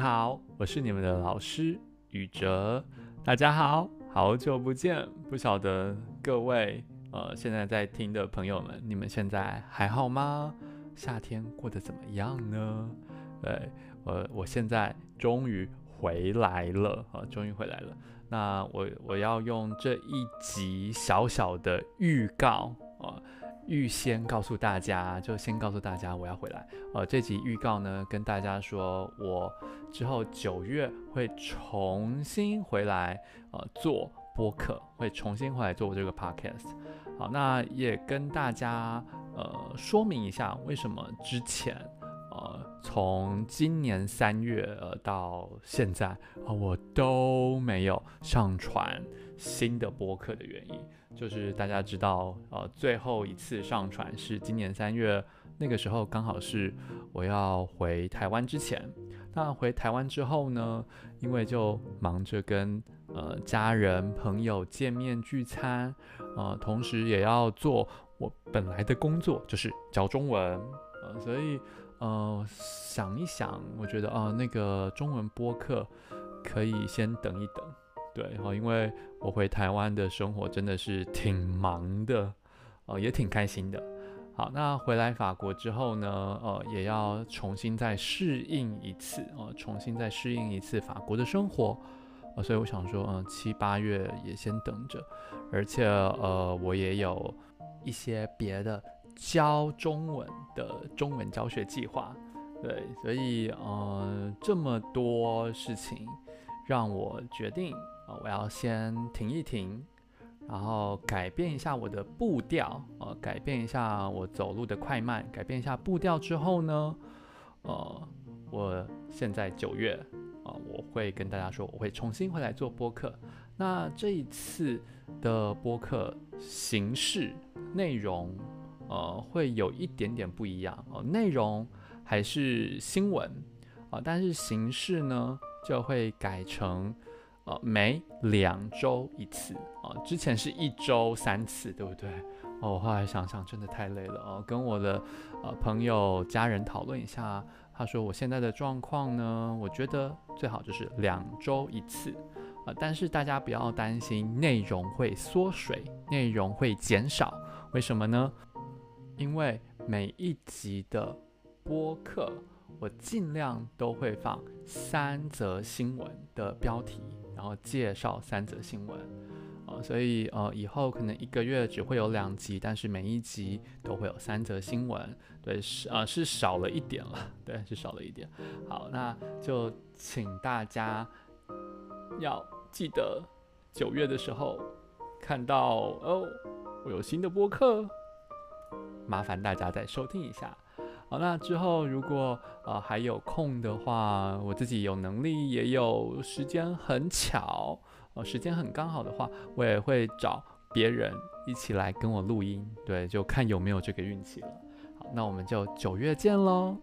好，我是你们的老师宇哲。大家好，好久不见。不晓得各位呃现在在听的朋友们，你们现在还好吗？夏天过得怎么样呢？对，我我现在终于回来了啊，终于回来了。那我我要用这一集小小的预告。预先告诉大家，就先告诉大家我要回来。呃，这集预告呢，跟大家说我之后九月会重新回来，呃，做播客，会重新回来做这个 podcast。好，那也跟大家呃说明一下，为什么之前从今年三月呃到现在啊，我都没有上传新的播客的原因。就是大家知道，呃，最后一次上传是今年三月，那个时候刚好是我要回台湾之前。那回台湾之后呢，因为就忙着跟呃家人朋友见面聚餐，呃，同时也要做我本来的工作，就是教中文，呃，所以呃想一想，我觉得啊，呃，那个中文播客可以先等一等。对，因为我回台湾的生活真的是挺忙的，呃，也挺开心的。好，那回来法国之后呢，呃，也要重新再适应一次，呃，重新再适应一次法国的生活，呃，所以我想说，嗯、呃，七八月也先等着，而且，呃，我也有一些别的教中文的中文教学计划，对，所以，呃，这么多事情让我决定啊。我要先停一停，然后改变一下我的步调，呃，改变一下我走路的快慢，改变一下步调之后呢，呃，我现在九月，啊、我会跟大家说，我会重新回来做播客。那这一次的播客形式、内容，呃，会有一点点不一样，呃，内容还是新闻，啊、呃，但是形式呢，就会改成。呃，每两周一次啊，之前是一周三次，对不对？哦，我后来想想，真的太累了哦。跟我的呃朋友、家人讨论一下，他说我现在的状况呢，我觉得最好就是两周一次啊。但是大家不要担心内容会缩水，内容会减少，为什么呢？因为每一集的播客，我尽量都会放三则新闻的标题。然后介绍三则新闻，呃，所以呃，以后可能一个月只会有两集，但是每一集都会有三则新闻，对，是呃是少了一点了，对，是少了一点。好，那就请大家要记得九月的时候看到哦，我有新的播客，麻烦大家再收听一下。好，那之后如果呃还有空的话，我自己有能力也有时间很巧，呃时间很刚好的话，我也会找别人一起来跟我录音，对，就看有没有这个运气了。好，那我们就九月见喽。